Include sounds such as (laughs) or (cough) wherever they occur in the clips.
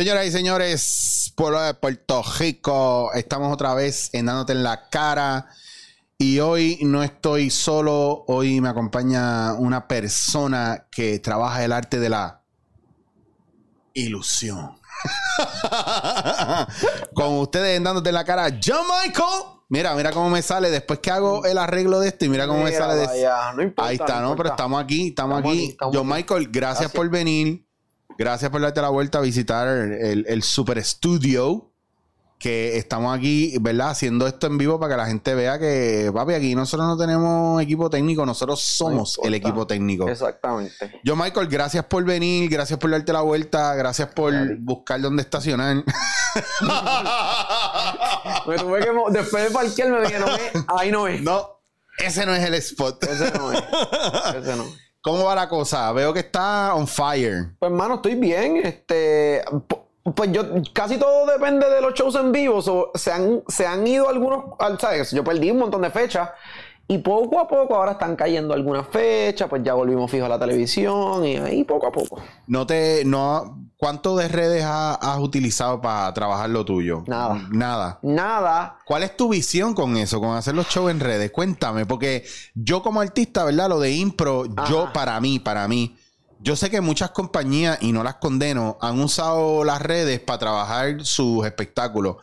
Señoras y señores, pueblo de Puerto Rico, estamos otra vez en Dándote en la cara. Y hoy no estoy solo, hoy me acompaña una persona que trabaja el arte de la ilusión. (laughs) Con ustedes en Dándote en la cara, John Michael. Mira, mira cómo me sale después que hago el arreglo de esto y mira cómo me Mira, sale de vaya, no importa, Ahí está, no ¿no? Pero importa. estamos aquí, estamos, Estamos aquí. aquí, estamos John aquí. Michael, gracias, Gracias. por venir. Gracias por darte la vuelta a visitar el, el Super Studio. Que estamos aquí, ¿verdad? Haciendo esto en vivo para que la gente vea que, papi, aquí nosotros no tenemos equipo técnico, nosotros somos el equipo técnico. Exactamente. Yo, Michael, gracias por venir, gracias por darte la vuelta, gracias por buscar dónde estacionar. (laughs) Me tuve que después de parquear me dije, no ve, ahí no es. no, ese no es el spot. Ese no es. Ese no es. ¿Cómo va la cosa? Veo que está on fire. Pues hermano, estoy bien. Este, pues yo casi todo depende de los shows en vivo. so, se, han, se han ido algunos, al- ¿sabes? Yo perdí un montón de fechas. Y poco a poco ahora están cayendo algunas fechas, pues ya volvimos fijo a la televisión y ahí poco a poco. No te, no, ¿cuánto de redes ha- has utilizado para trabajar lo tuyo? Nada. Nada. Nada. ¿Cuál es tu visión con eso, con hacer los shows en redes? Cuéntame, porque yo como artista, ¿verdad? Lo de impro, yo para mí, para mí, yo sé que muchas compañías, y no las condeno, han usado las redes para trabajar sus espectáculos.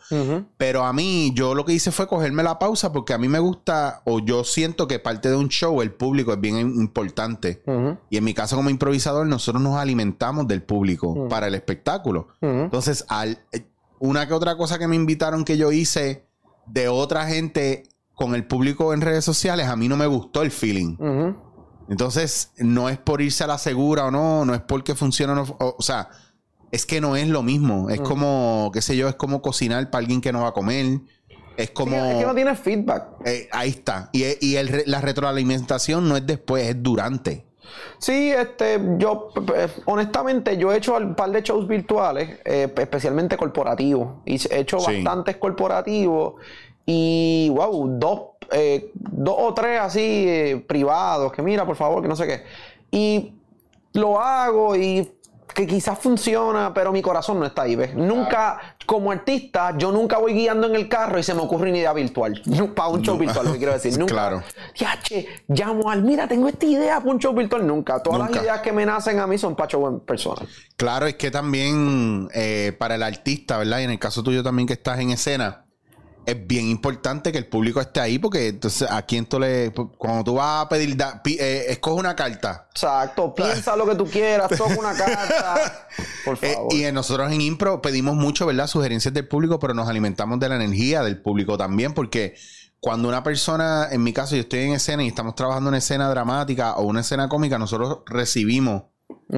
Pero a mí, yo lo que hice fue cogerme la pausa porque a mí me gusta, o yo siento que parte de un show, el público es bien importante. Y en mi caso, como improvisador, nosotros nos alimentamos del público para el espectáculo. Entonces, al, eh, una que otra cosa que me invitaron que yo hice de otra gente con el público en redes sociales, a mí no me gustó el feeling. Entonces, no es por irse a la segura o no, no es porque funciona o no. O, o sea, es que no es lo mismo. Es Mm. como, qué sé yo, es como cocinar para alguien que no va a comer. Es como. Sí, es que no tiene feedback. eh, ahí está. Y, y el la retroalimentación no es después, es durante. Sí, este, yo, eh, honestamente, yo he hecho un par de shows virtuales, eh, especialmente corporativos. Y he hecho Sí. bastantes corporativos y, wow, dos, eh, dos o tres así eh, privados, que mira, por favor, que no sé qué. Y lo hago y que quizás funciona, pero mi corazón no está ahí, ¿ves? Nunca, como artista, yo nunca voy guiando en el carro y se me ocurre una idea virtual. (laughs) Para un show No. virtual, lo que quiero decir. (laughs) Nunca. Claro. Yache, llamo al, mira, tengo esta idea para un show virtual. Nunca. Todas Nunca. las ideas que me nacen a mí son para show en persona. Claro, es que también eh, para el artista, ¿verdad? Y en el caso tuyo también que estás en escena, es bien importante que el público esté ahí porque entonces a quién tú le... Cuando tú vas a pedir... da- pi- eh, escoge una carta. Exacto. Piensa lo que tú quieras, toca una carta. (laughs) Por Eh, favor. y eh, nosotros en Impro pedimos mucho, ¿verdad? Sugerencias del público, pero nos alimentamos de la energía del público también, porque cuando una persona, en mi caso, yo estoy en escena y estamos trabajando una escena dramática o una escena cómica, nosotros recibimos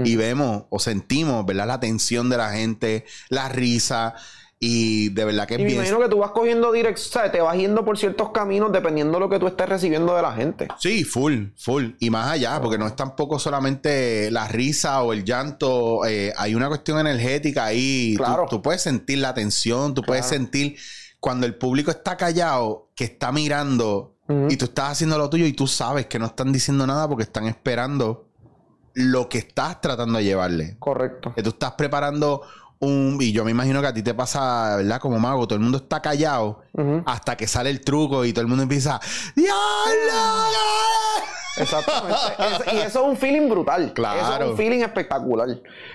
y vemos o sentimos, ¿verdad? La tensión de la gente, la risa y de verdad que es Y me bien. imagino que tú vas cogiendo dirección, ¿sabes? Te vas yendo por ciertos caminos dependiendo de lo que tú estés recibiendo de la gente. Sí, full, full. Y más allá, porque no es tampoco solamente la risa o el llanto. eh, hay una cuestión energética ahí. Claro. Tú, puedes sentir la tensión, tú puedes sentir cuando el público está callado, que está mirando y tú estás haciendo lo tuyo y tú sabes que no están diciendo nada porque están esperando lo que estás tratando de llevarle. Correcto. Que tú estás preparando un... Y yo me imagino que a ti te pasa, ¿verdad? Como mago, todo el mundo está callado hasta que sale el truco y todo el mundo empieza... ¡Diablo! Exactamente. (laughs) Es- y eso es un feeling brutal. Claro. Eso es un feeling espectacular.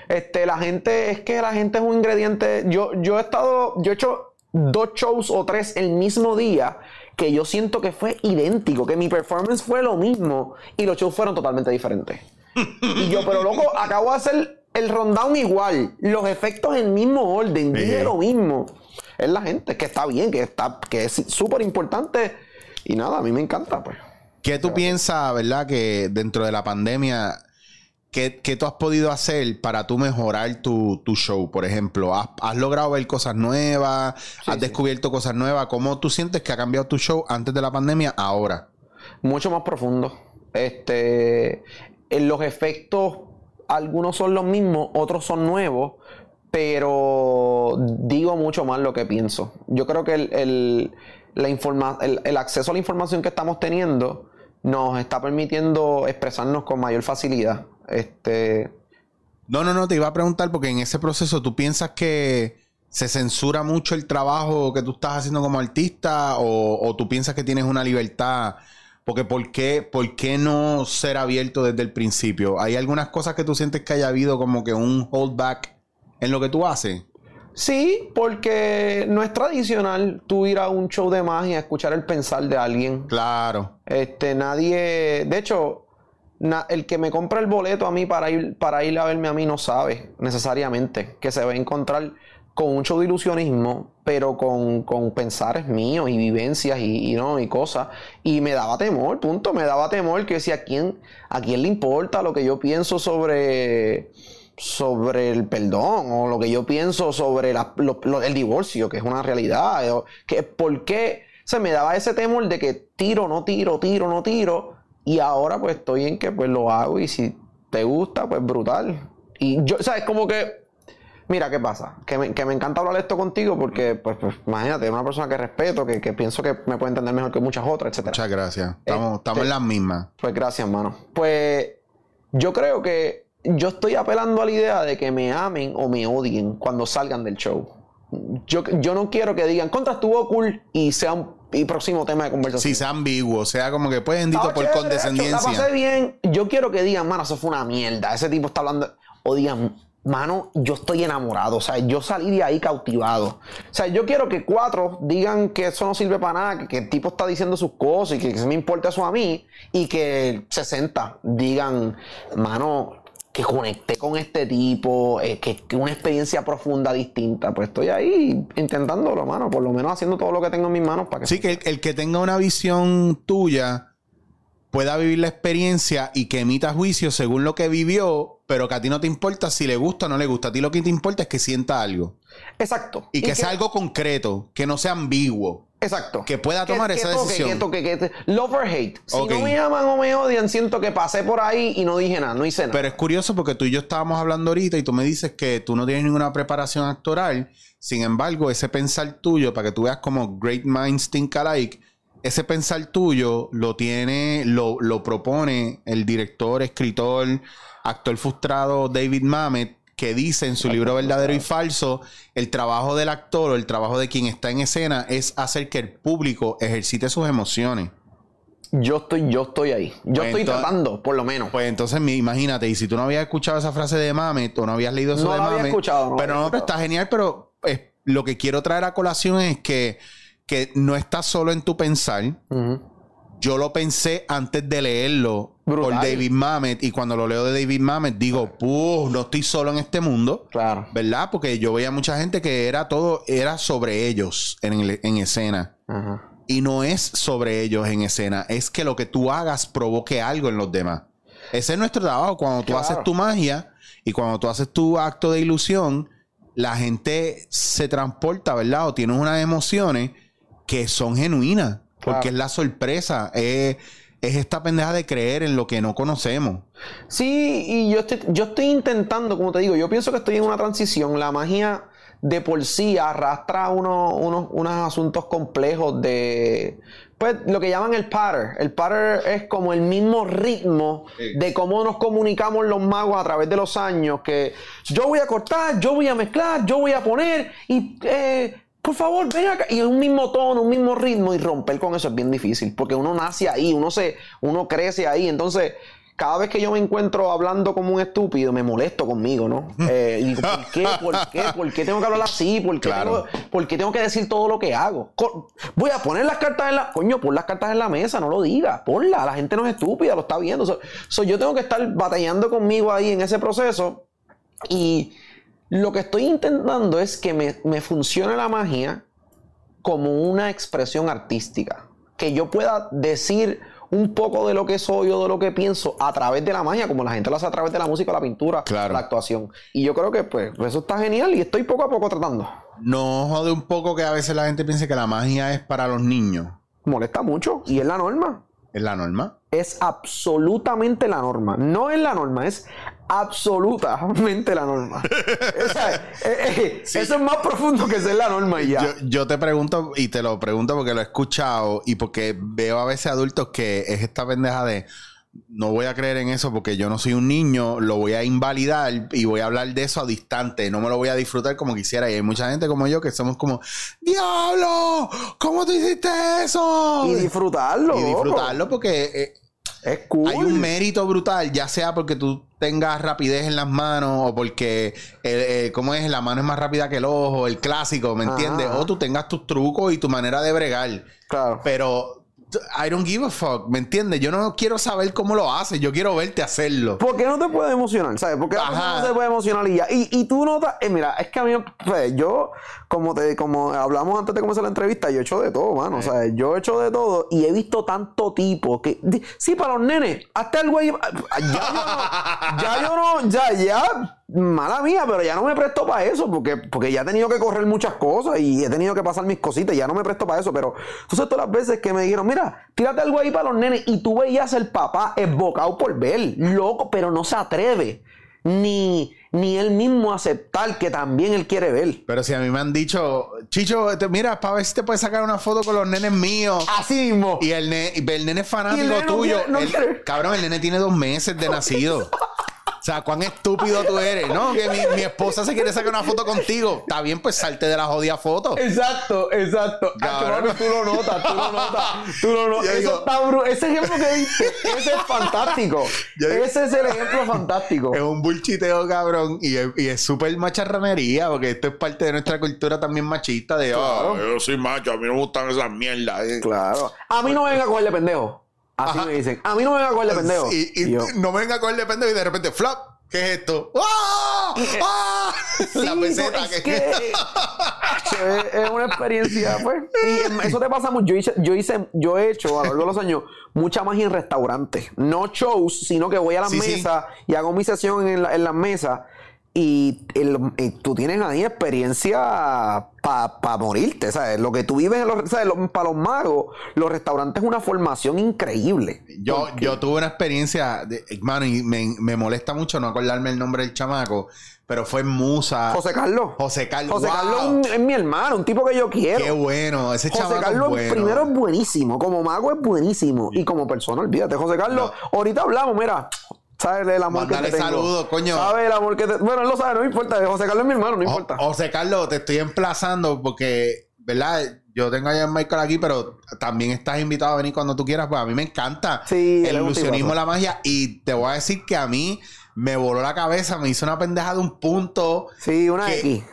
Este, la gente, es que la gente es un ingrediente. Yo, yo he estado, yo he hecho dos shows o tres el mismo día que yo siento que fue idéntico, que mi performance fue lo mismo y los shows fueron totalmente diferentes. (laughs) y yo, pero loco, acabo de hacer el rundown igual, los efectos en mismo orden, dije Sí. lo mismo. Es la gente, que está bien, que está, que es súper importante. Y nada, a mí me encanta, pues. ¿Qué tú piensas, verdad, que dentro de la pandemia, ¿qué, qué tú has podido hacer para tú mejorar tu, tu show? Por ejemplo, ¿has, has logrado ver cosas nuevas? ¿Has sí. descubierto cosas nuevas? ¿Cómo tú sientes que ha cambiado tu show antes de la pandemia ahora? mucho más profundo. Este, en los efectos, algunos son los mismos, otros son nuevos, pero digo mucho más lo que pienso. Yo creo que el, el- la informa- el- el acceso a la información que estamos teniendo nos está permitiendo expresarnos con mayor facilidad. Este, No, no, no, te iba a preguntar porque en ese proceso tú piensas que se censura mucho el trabajo que tú estás haciendo como artista o, o tú piensas que tienes una libertad. Porque ¿por qué, ¿por qué no ser abierto desde el principio? ¿Hay algunas cosas que tú sientes que haya habido como que un holdback en lo que tú haces? Sí, porque no es tradicional tú ir a un show de magia a escuchar el pensar de alguien. Claro. Este, nadie. De hecho, na- el que me compra el boleto a mí para ir, para ir a verme a mí no sabe necesariamente que se va a encontrar con un show de ilusionismo, pero con, con pensares míos y vivencias y, no y cosas. Y me daba temor, punto. Me daba temor que si a quién, a quién le importa lo que yo pienso sobre sobre el perdón o lo que yo pienso sobre el divorcio, que es una realidad. o que, ¿Por qué se me daba ese temor de que tiro, no tiro, tiro, no tiro? Y ahora pues estoy en que pues lo hago y si te gusta, pues brutal. Y yo, ¿sabes? Como que, mira, ¿qué pasa? Que me, que me encanta hablar esto contigo porque, pues, pues imagínate, una persona que respeto, que, que pienso que me puede entender mejor que muchas otras, etcétera. Muchas gracias. Estamos, Este- estamos en las mismas. Pues gracias, mano. Pues yo creo que yo estoy apelando a la idea de que me amen o me odien cuando salgan del show. Yo, yo no quiero que digan, contra estuvo cool y sea un y próximo tema de conversación. Si sea ambiguo, sea como que pues bendito Estaba por chévere, La condescendencia. pasé bien. Yo quiero que digan, mano, eso fue una mierda. Ese tipo está hablando. O digan, mano, yo estoy enamorado. O sea, yo salí de ahí cautivado. O sea, yo quiero que cuatro digan que eso no sirve para nada, que, que el tipo está diciendo sus cosas y que, que me importa eso a mí. Y que 60 digan, mano, que conecté con este tipo, eh, que, que una experiencia profunda, distinta. Pues estoy ahí intentándolo, mano. Por lo menos haciendo todo lo que tengo en mis manos para que Sí, que el, el que tenga una visión tuya pueda vivir la experiencia y que emita juicio según lo que vivió, pero que a ti no te importa si le gusta o no le gusta. A ti lo que te importa es que sienta algo. Exacto. Y, que, sea algo concreto, que no sea ambiguo. Exacto. Que pueda tomar esa toque, decisión. Que toque, que te- Love or hate. Si no me aman o me odian, siento que pasé por ahí y no dije nada, no hice nada. Pero es curioso porque tú y yo estábamos hablando ahorita y tú me dices que tú no tienes ninguna preparación actoral. Sin embargo, ese pensar tuyo, para que tú veas como Great Minds Think Alike, ese pensar tuyo lo tiene, lo, lo propone el director, escritor, actor frustrado David Mamet, que dice en su libro Verdadero y Falso, el trabajo del actor o el trabajo de quien está en escena es hacer que el público ejercite sus emociones. yo estoy, yo estoy ahí. Yo Pues estoy entonces- tratando, por lo menos. Pues entonces, imagínate, y si tú no habías escuchado esa frase de Mamet o no habías leído eso No de Mamet, escuchado, no pero no, pero escuchado. está genial, pero eh, lo que quiero traer a colación es que, que no estás solo en tu pensar. Yo lo pensé antes de leerlo Brutal. por David Mamet y cuando lo leo de David Mamet digo, "Puh, no estoy solo en este mundo." Claro. ¿Verdad? Porque yo veía mucha gente que era todo, era sobre ellos en, en escena. Y no es sobre ellos en escena, es que lo que tú hagas provoque algo en los demás. Ese es nuestro trabajo. Cuando tú Claro. haces tu magia y cuando tú haces tu acto de ilusión, la gente se transporta, ¿verdad? O tienes unas emociones que son genuinas. Porque es la sorpresa, es, es esta pendeja de creer en lo que no conocemos. Sí, y yo estoy, yo estoy intentando, como te digo, yo pienso que estoy en una transición. La magia de por sí arrastra unos, unos, unos asuntos complejos de, pues, lo que llaman el pattern. El pattern es como el mismo ritmo de cómo nos comunicamos los magos a través de los años, que yo voy a cortar, yo voy a mezclar, yo voy a poner, y eh, por favor, ven acá. Y un mismo tono, un mismo ritmo, y romper con eso es bien difícil, porque uno nace ahí, uno se, uno crece ahí. Entonces, cada vez que yo me encuentro hablando como un estúpido, me molesto conmigo, ¿no? Eh, y digo, ¿por qué? (laughs) ¿Por qué? ¿Por qué tengo que hablar así? ¿Por qué, Claro. tengo, por qué tengo que decir todo lo que hago? Co- Voy a poner las cartas en la... Coño, pon las cartas en la mesa, no lo digas. Ponla, la gente no es estúpida, lo está viendo. So- so, yo tengo que estar batallando conmigo ahí en ese proceso. Y lo que estoy intentando es que me, me funcione la magia como una expresión artística. Que yo pueda decir un poco de lo que soy o de lo que pienso a través de la magia, como la gente lo hace a través de la música, la pintura, Claro. la actuación. Y yo creo que pues eso está genial y estoy poco a poco tratando. No jode un poco que a veces la gente piense que la magia es para los niños. Molesta mucho y es la norma. ¿Es la norma? Es absolutamente la norma. No es la norma, es absolutamente la norma. O sea, eh, eh, Eso es más profundo que ser la norma y ya. Yo, yo te pregunto, y te lo pregunto porque lo he escuchado y porque veo a veces adultos que es esta pendeja de no voy a creer en eso porque yo no soy un niño, lo voy a invalidar y voy a hablar de eso a distante, no me lo voy a disfrutar como quisiera. Y hay mucha gente como yo que somos como, ¡Diablo! ¿Cómo tú hiciste eso? Y disfrutarlo. Y disfrutarlo porque eh, es cool. hay un mérito brutal, ya sea porque tú tengas rapidez en las manos o porque, eh, ¿cómo es? La mano es más rápida que el ojo, el clásico, ¿me entiendes? Ajá. O tú tengas tus trucos y tu manera de bregar. Claro. Pero I don't give a fuck, ¿me entiendes? Yo no quiero saber cómo lo haces, yo quiero verte hacerlo. ¿Por qué no te puede emocionar? ¿Sabes? Porque Ajá. no se puede emocionar y ya. Y, y tú notas, eh, mira, es que a mí, pues, yo, como te, como hablamos antes de comenzar la entrevista, yo he hecho de todo, mano. O sea, yo he hecho de todo y he visto tanto tipo que. Sí, para los nenes, hasta algo ahí. Ya yo no, ya yo no, ya, ya, mala mía, pero ya no me presto para eso, porque, porque ya he tenido que correr muchas cosas y he tenido que pasar mis cositas, ya no me presto para eso. Pero entonces todas las veces que me dijeron, mira, tírate algo ahí para los nenes, y tú veías el papá esbocado por ver, loco, pero no se atreve. Ni, ni él mismo aceptar que también él quiere ver. Pero si a mí me han dicho, Chicho, te- mira, para ver si te puedes sacar una foto con los nenes míos. Así mismo. Y el, ne- el nene es fanático el nene no tuyo. quiere- no El-. Cabrón, el nene tiene dos meses de nacido. (laughs) O sea, cuán estúpido tú eres, ¿no? Que mi, mi esposa se quiere sacar una foto contigo. Está bien, pues salte de la jodida foto. Exacto, exacto. Hacho, papi, tú lo notas, tú lo notas, tú lo notas. Eso digo- está bru- Ese ejemplo que diste, ese es fantástico. Digo- ese es el ejemplo fantástico. Es un bullchiteo, cabrón. Y es y es súper macharranería, porque esto es parte de nuestra cultura también machista de, Claro. "Ah, yo soy macho, a mí no me gustan esas mierdas. eh". Claro. A mí no me venga a cogerle pendejo. Así me dicen. A mí no me venga a pendejo. Y, y Y yo, no me venga a coger de pendejo y de repente, flop, ¿qué es esto? ¡Ah! (laughs) ¡Ah! la peseta no, es que... es, una experiencia, pues. Y em, eso te pasa mucho. Yo hice, yo hice, yo he hecho a lo largo de los años mucha magia en restaurantes. No shows, sino que voy a las Sí, sí. mesas y hago mi sesión en, la- en las mesas. Y, el- y tú tienes ahí experiencia para morirte, ¿sabes? Lo que tú vives en los, ¿sabes? para los magos, los restaurantes es una formación increíble. Yo, yo tuve una experiencia, de, hermano, y me, me molesta mucho no acordarme el nombre del chamaco, pero fue Musa. José Carlos. José Carlos. José wow. Carlos es, mi hermano, un tipo que yo quiero. Qué bueno, ese José chamaco Carlos es bueno. primero es buenísimo, como mago es buenísimo y como persona, olvídate, José Carlos, ahorita hablamos, mira, sabes el amor Mándale que te tengo. saludos, coño. Sabes el amor que te Bueno, él lo sabe, no me importa, José Carlos es mi hermano, no importa. José Carlos, te estoy emplazando porque, ¿verdad? Yo tengo a Jan Michael aquí, pero también estás invitado a venir cuando tú quieras, pues a mí me encanta Sí, el ilusionismo, la magia, y te voy a decir que a mí me voló la cabeza, me hizo una pendeja de un punto. Sí, una que- X.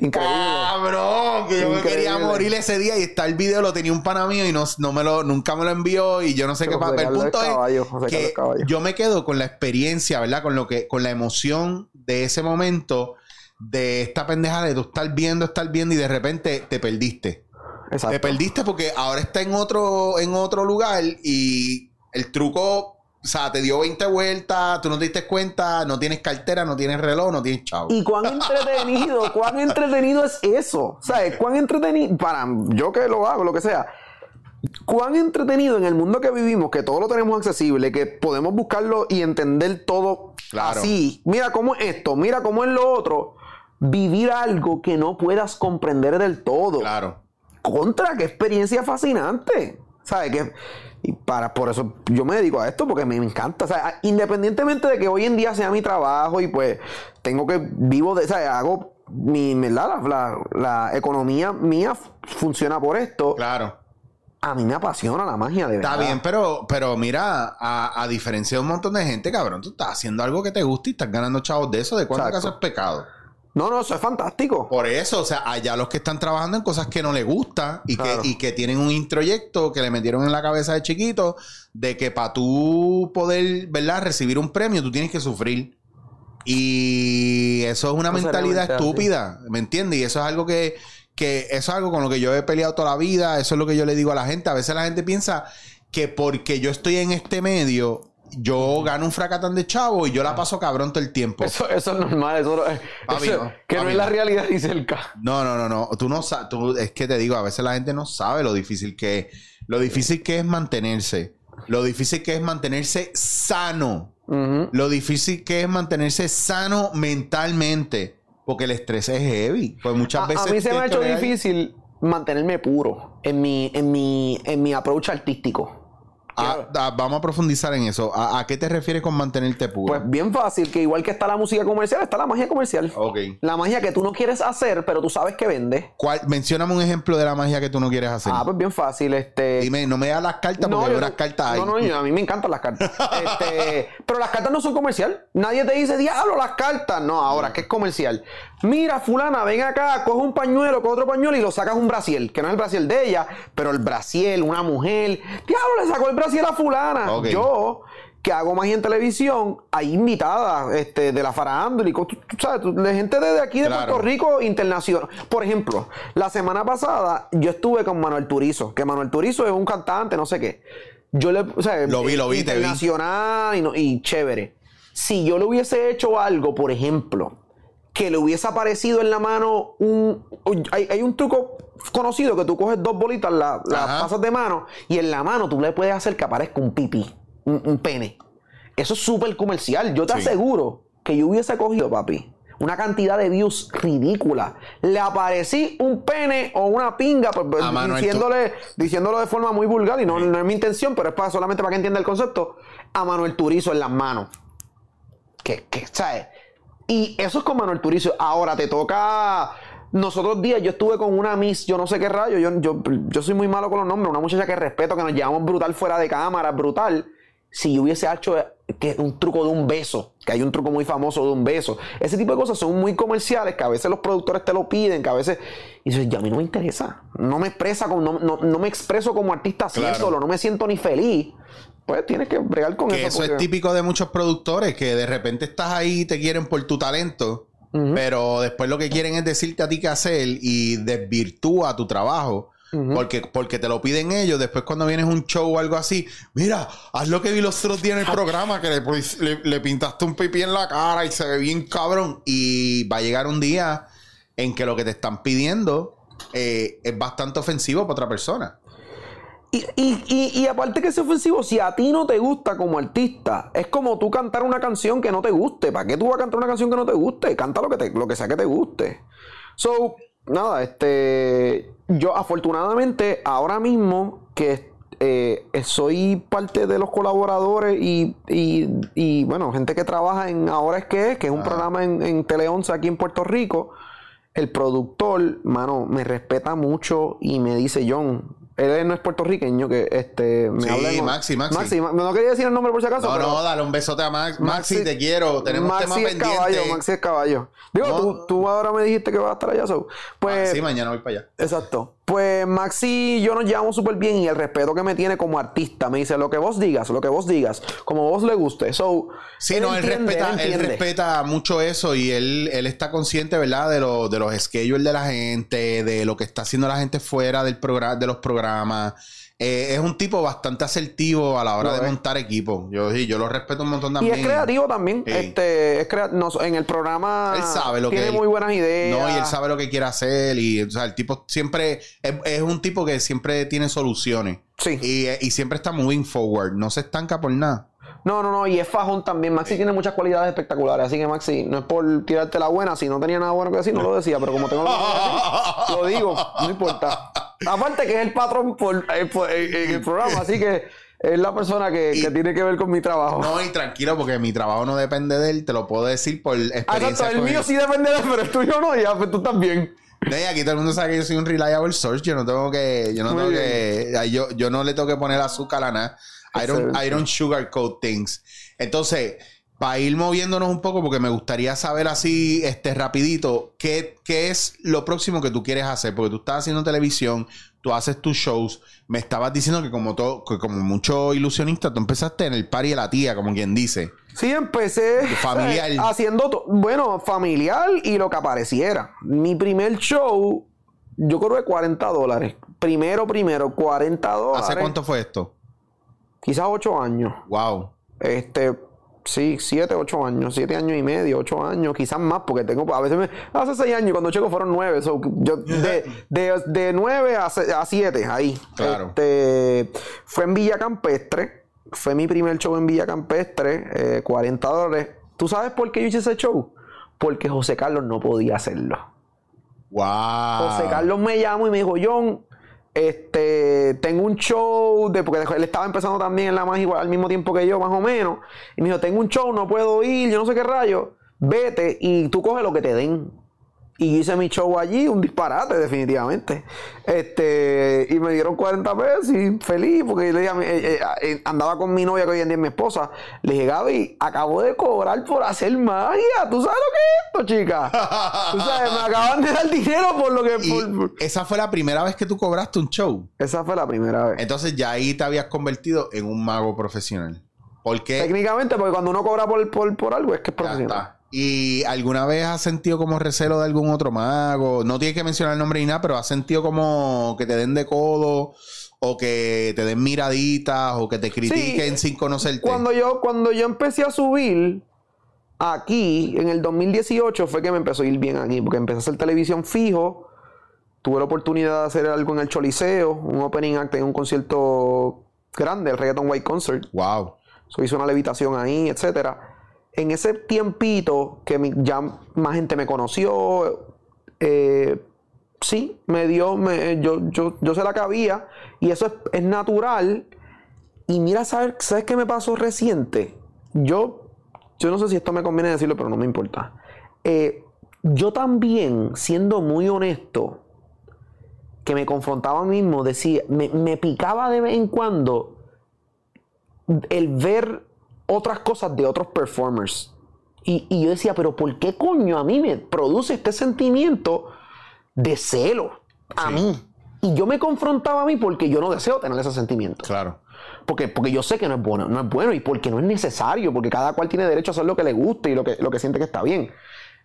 Increíble. Cabrón, que yo me quería morir ese día y está el video, lo tenía un pana mío y no, no me lo, nunca me lo envió y yo no sé qué pasa. El punto es que yo me quedo con la experiencia, ¿verdad? Con lo que, con la emoción de ese momento, de esta pendeja de tú estar viendo, estar viendo y de repente te perdiste. Exacto. Te perdiste porque ahora está en otro, en otro lugar y el truco, o sea, te dio 20 vueltas, tú no te diste cuenta, no tienes cartera, no tienes reloj, no tienes chavo. Y cuán entretenido, (laughs) cuán entretenido es eso. ¿Sabes? Cuán entretenido, para yo que lo hago, lo que sea, cuán entretenido en el mundo que vivimos, que todo lo tenemos accesible, que podemos buscarlo y entender todo Claro. así. Mira cómo es esto, mira cómo es lo otro. Vivir algo que no puedas comprender del todo. Claro. Contra, qué experiencia fascinante. ¿Sabes? Que, y para, por eso yo me dedico a esto, porque me, me encanta. O sea, independientemente de que hoy en día sea mi trabajo y pues tengo que vivo de, ¿sabes? Hago mi, ¿verdad? La, la- la economía mía funciona por esto. Claro. A mí me apasiona la magia de verdad. Está bien, pero, pero mira, a, a diferencia de un montón de gente, cabrón, tú estás haciendo algo que te gusta y estás ganando chavos de eso. ¿De cuánto acaso es pecado? No, no, eso es fantástico. Por eso, o sea, allá los que están trabajando en cosas que no les gusta y, Claro. que, y que tienen un introyecto que le metieron en la cabeza de chiquito de que para tú poder, ¿verdad?, recibir un premio, tú tienes que sufrir. Y eso es una No mentalidad estúpida, ¿me entiendes? Y eso es algo que, que eso es algo con lo que yo he peleado toda la vida, eso es lo que yo le digo a la gente. A veces la gente piensa que porque yo estoy en este medio, yo gano un fracatán de chavo y yo la paso cabrón todo el tiempo. Eso, eso es normal, eso, Papi, eso- no, que no es la no. realidad ni cerca. No, no, no, no. Tú no sabes. Tú, es que te digo, a veces la gente no sabe lo difícil que es. Lo difícil que es mantenerse. Lo difícil que es mantenerse sano. Lo difícil que es mantenerse sano mentalmente. Porque el estrés es heavy. Pues muchas A, veces. a mí se me ha hecho difícil mantenerme puro en mi, en mi, en mi approach artístico. Ah, vamos a profundizar en eso. ¿A, a qué te refieres con mantenerte puro? Pues bien fácil, que igual que está la música comercial, está la magia comercial. Ok. La magia que tú no quieres hacer, pero tú sabes que vende. ¿Cuál, mencióname un ejemplo de la magia que tú no quieres hacer. Ah, pues bien fácil. Este. Dime, no me das las cartas porque yo unas cartas hay. No, no, yo- a mí me encantan las cartas. (laughs) Este, pero las cartas no son comercial. Nadie te dice, diablo, las cartas. No, ahora, ¿qué es comercial? Mira, fulana, ven acá, coge un pañuelo, coge otro pañuelo y lo sacas un brasiel, que no es el brasiel de ella, pero el brasiel, una mujer. Diablo, le sacó el brasiel a fulana. Yo, que hago magia en televisión, hay invitadas este, de la farándula tú, tú sabes, tú- de gente de aquí de Claro. Puerto Rico internacional. Por ejemplo, la semana pasada yo estuve con Manuel Turizo, que Manuel Turizo es un cantante, no sé qué. Yo le, o sea, Lo vi, lo vi, te vi. internacional y, no- y chévere. Si yo le hubiese hecho algo, por ejemplo, que le hubiese aparecido en la mano un. Hay, hay un truco conocido que tú coges dos bolitas, la- las pasas de mano, y en la mano tú le puedes hacer que aparezca un pipí, un, un pene. Eso es súper comercial. Yo te Sí. aseguro que yo hubiese cogido, papi, una cantidad de views ridícula. Le aparecí un pene o una pinga, pues, diciéndole, diciéndolo de forma muy vulgar, y no, no es mi intención, pero es para, solamente para que entienda el concepto, a Manuel Turizo en las manos. Que, que, ¿sabes? Y eso es con Manuel Turizo. Ahora te toca. Nosotros días, yo estuve con una Miss, yo no sé qué rayo, yo, yo, yo soy muy malo con los nombres, una muchacha que respeto, que nos llevamos brutal fuera de cámara, brutal. Si yo hubiese hecho que un truco de un beso, que hay un truco muy famoso de un beso, ese tipo de cosas son muy comerciales, que a veces los productores te lo piden, que a veces. Y dices, ya a mí no me interesa. No me expresa como, no, no- no me expreso como artista Claro. haciéndolo, no me siento ni feliz. Pues tienes que bregar con Que eso. eso es típico de muchos productores que de repente estás ahí y te quieren por tu talento, pero después lo que quieren es decirte a ti qué hacer y desvirtúa tu trabajo. Porque, porque te lo piden ellos. Después, cuando vienes un show o algo así, mira, haz lo que vi los otros días en el programa, que le, pus- le- le pintaste un pipí en la cara y se ve bien cabrón. Y va a llegar un día en que lo que te están pidiendo eh, es bastante ofensivo para otra persona. Y, y- y- y aparte que es ofensivo, si a ti no te gusta como artista, es como tú cantar una canción que no te guste. ¿Para qué tú vas a cantar una canción que no te guste? Canta lo que, te- lo que sea que te guste. So, nada, este. Yo afortunadamente ahora mismo que eh, soy parte de los colaboradores y, y- y, bueno, gente que trabaja en Ahora es que es, que es un programa en, en Tele 11 aquí en Puerto Rico. El productor, mano, me respeta mucho y me dice, John, él no es puertorriqueño, que este me Sí, habla Maxi, Maxi. Ma- no quería decir el nombre por si acaso. No, pero no, dale un besote a Max. Maxi, te quiero. Tenemos Maxi temas es caballo, Maxi es caballo. Digo, No. tú, tú ahora me dijiste que vas a estar allá, so. Pues, Ah, sí, mañana voy para allá. Exacto. Pues Maxi y yo nos llevamos súper bien y el respeto que me tiene como artista me dice lo que vos digas, lo que vos digas, como vos le guste. So, Sí, no, él entiende, respeta, él, respeta mucho eso y él, él está consciente, ¿verdad? De, lo, de los schedules de la gente, de lo que está haciendo la gente fuera del programa, de los programas. Eh, es un tipo bastante asertivo a la hora de montar equipo. Yo sí, yo lo respeto un montón Y también. es creativo también. Sí. Este, es crea- no, en el programa Él sabe lo que tiene él- muy buenas ideas. No, y él sabe lo que quiere hacer. Y, o sea, el tipo siempre es, es un tipo que siempre tiene soluciones. Sí. Y, y siempre está moving forward. No se estanca por nada. No, no, no, y es fajón también. Maxi tiene muchas cualidades espectaculares. Así que, Maxi, no es por tirarte la buena. Si no tenía nada bueno que decir, no lo decía. Pero como tengo lo que decir, (laughs) lo digo, no importa. Aparte que es el patrón por, eh, por- en, en el programa. Así que es la persona que, Y- que tiene que ver con mi trabajo. No, y tranquilo, porque mi trabajo no depende de él. Te lo puedo decir por Ah, experiencia. Exacto, el mío él. sí depende de él, pero el tuyo no. Ya, pues tú también. Y aquí todo el mundo sabe que yo soy un reliable source. Yo no tengo que. Yo no tengo que. Yo, yo no le tengo que poner azúcar a nada. I don't. I don't sugarcoat things. Entonces, para ir moviéndonos un poco, porque me gustaría saber así, este, rapidito, ¿qué, qué es lo próximo que tú quieres hacer? Porque tú estás haciendo televisión, tú haces tus shows. Me estabas diciendo que como todo, que como mucho ilusionista, tú empezaste en el party de la tía, como quien dice. Sí, empecé Familiar. eh, (laughs) haciendo, bueno, familiar y lo que apareciera. Mi primer show, yo creo que 40 dólares. Primero, primero, 40 dólares. ¿Hace cuánto fue esto? Quizás 8 años. Wow. Este, sí, 7, 8 años, 7 años y medio, 8 años, quizás más, porque tengo, a veces me, hace 6 años y cuando checo fueron 9, so, yo, de, de, de 9 a, 7, ahí. Claro. Este, fue en Villa Campestre, fue mi primer show en Villa Campestre, eh, 40 dólares. ¿Tú sabes por qué yo hice ese show? Porque José Carlos no podía hacerlo. Wow. José Carlos me llamó y me dijo, John, este, tengo un show, de, porque él estaba empezando también en la magia igual, al mismo tiempo que yo, más o menos. Y me dijo, tengo un show, no puedo ir, yo no sé qué rayo. Vete y tú coge lo que te den. Y hice mi show allí, un disparate, definitivamente. Este, y me dieron 40 pesos y feliz, porque le dije, eh, eh, eh, andaba con mi novia, que hoy en día es mi esposa. Le dije, Gaby, acabo de cobrar por hacer magia. ¿Tú sabes lo que es esto, chica? (laughs) Tú sabes, me acaban de dar dinero por lo que. Esa fue la primera vez que tú cobraste un show. Esa fue la primera vez. Entonces ya ahí te habías convertido en un mago profesional. ¿Por qué? Técnicamente, porque cuando uno cobra por, por, por algo es que es profesional. ¿Y alguna vez has sentido como recelo de algún otro mago? No tienes que mencionar el nombre ni nada, pero has sentido como que te den de codo o que te den miraditas o que te critiquen sin conocerte. Cuando yo, cuando yo empecé a subir aquí, en el 2018, fue que me empezó a ir bien aquí, porque empecé a hacer televisión fijo. Tuve la oportunidad de hacer algo en el Choliseo, un opening act en un concierto grande, el Reggaeton White Concert. Wow. So, hice una levitación ahí, etcétera en ese tiempito que ya más gente me conoció, eh, sí, me dio, me, yo, yo, yo se la cabía y eso es, natural. Y mira, ¿sabes, ¿sabes qué me pasó reciente? Yo, yo no sé si esto me conviene decirlo, pero no me importa. Eh, yo también, siendo muy honesto, que me confrontaba a mí mismo, decía, me, me picaba de vez en cuando el ver otras cosas de otros performers. Y, yo decía, pero ¿por qué coño a mí me produce este sentimiento de celo a mí? Y yo me confrontaba a mí porque yo no deseo tener ese sentimiento. Claro. Porque, porque yo sé que no es bueno, no es bueno y porque no es necesario, porque cada cual tiene derecho a hacer lo que le guste y lo que, lo que siente que está bien.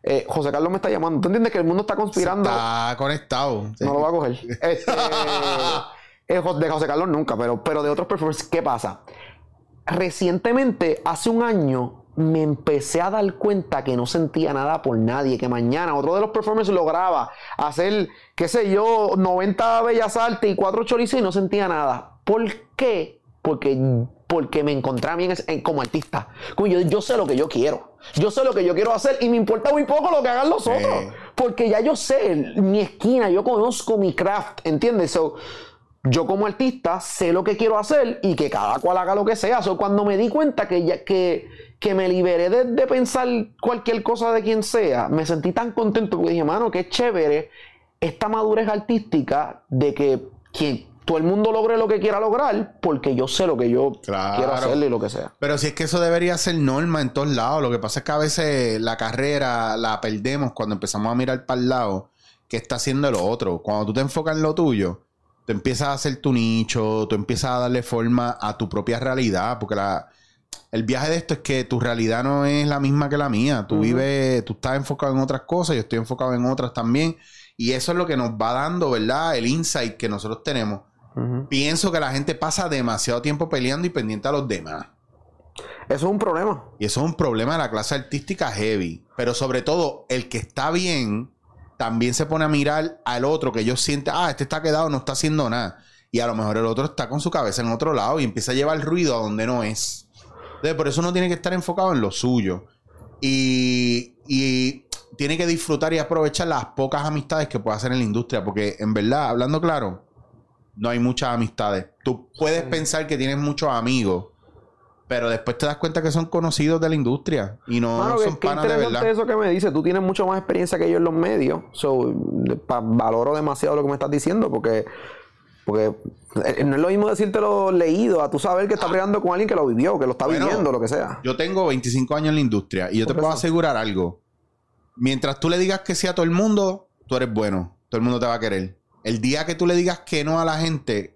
Eh, José Carlos me está llamando. ¿Tú entiendes que el mundo está conspirando? Está conectado. No lo va a coger. (laughs) Este, eh, de José Carlos nunca, pero, pero de otros performers, ¿qué pasa? Recientemente, hace un año, me empecé a dar cuenta que no sentía nada por nadie, que mañana otro de los performers lograba hacer, qué sé yo, 90 bellas artes y 4 chorizos y no sentía nada. ¿Por qué? Porque, porque me encontraba bien como artista. Como yo, yo sé lo que yo quiero. Yo sé lo que yo quiero hacer y me importa muy poco lo que hagan los otros. Porque ya yo sé mi esquina, yo conozco mi craft, ¿entiendes? So, yo como artista sé lo que quiero hacer y que cada cual haga lo que sea. So, cuando me di cuenta que, ya, que, que me liberé de, pensar cualquier cosa de quien sea, me sentí tan contento porque dije, mano, qué chévere esta madurez artística de que, que todo el mundo logre lo que quiera lograr porque yo sé lo que yo quiero hacerle y lo que sea. Pero si es que eso debería ser norma en todos lados. Lo que pasa es que a veces la carrera la perdemos cuando empezamos a mirar para el lado que está haciendo lo otro. Cuando tú te enfocas en lo tuyo tú empiezas a hacer tu nicho, tú empiezas a darle forma a tu propia realidad, porque la, el viaje de esto es que tu realidad no es la misma que la mía. Tú vives, tú estás enfocado en otras cosas, yo estoy enfocado en otras también. Y eso es lo que nos va dando, ¿verdad? El insight que nosotros tenemos. Pienso que la gente pasa demasiado tiempo peleando y pendiente a los demás. Eso es un problema. Y eso es un problema de la clase artística heavy. Pero sobre todo, el que está bien también se pone a mirar al otro que ellos sienten, ah, este está quedado, no está haciendo nada. Y a lo mejor el otro está con su cabeza en otro lado y empieza a llevar ruido a donde no es. Entonces, por eso uno tiene que estar enfocado en lo suyo. Y, y tiene que disfrutar y aprovechar las pocas amistades que puede hacer en la industria. Porque en verdad, hablando claro, no hay muchas amistades. Tú puedes pensar que tienes muchos amigos pero después te das cuenta que son conocidos de la industria y no son panas de verdad. eso que me dice. Tú tienes mucho más experiencia que yo en los medios. So, valoro demasiado lo que me estás diciendo porque, porque eh, no es lo mismo decirte lo leído a tú saber que estás peleando con alguien que lo vivió, que lo está viviendo, lo que sea. Yo tengo 25 años en la industria y yo te puedo asegurar algo. Mientras tú le digas que sí a todo el mundo, tú eres bueno. Todo el mundo te va a querer. El día que tú le digas que no a la gente,